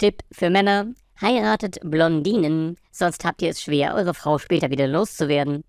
Tipp für Männer, heiratet Blondinen, sonst habt ihr es schwer, eure Frau später wieder loszuwerden.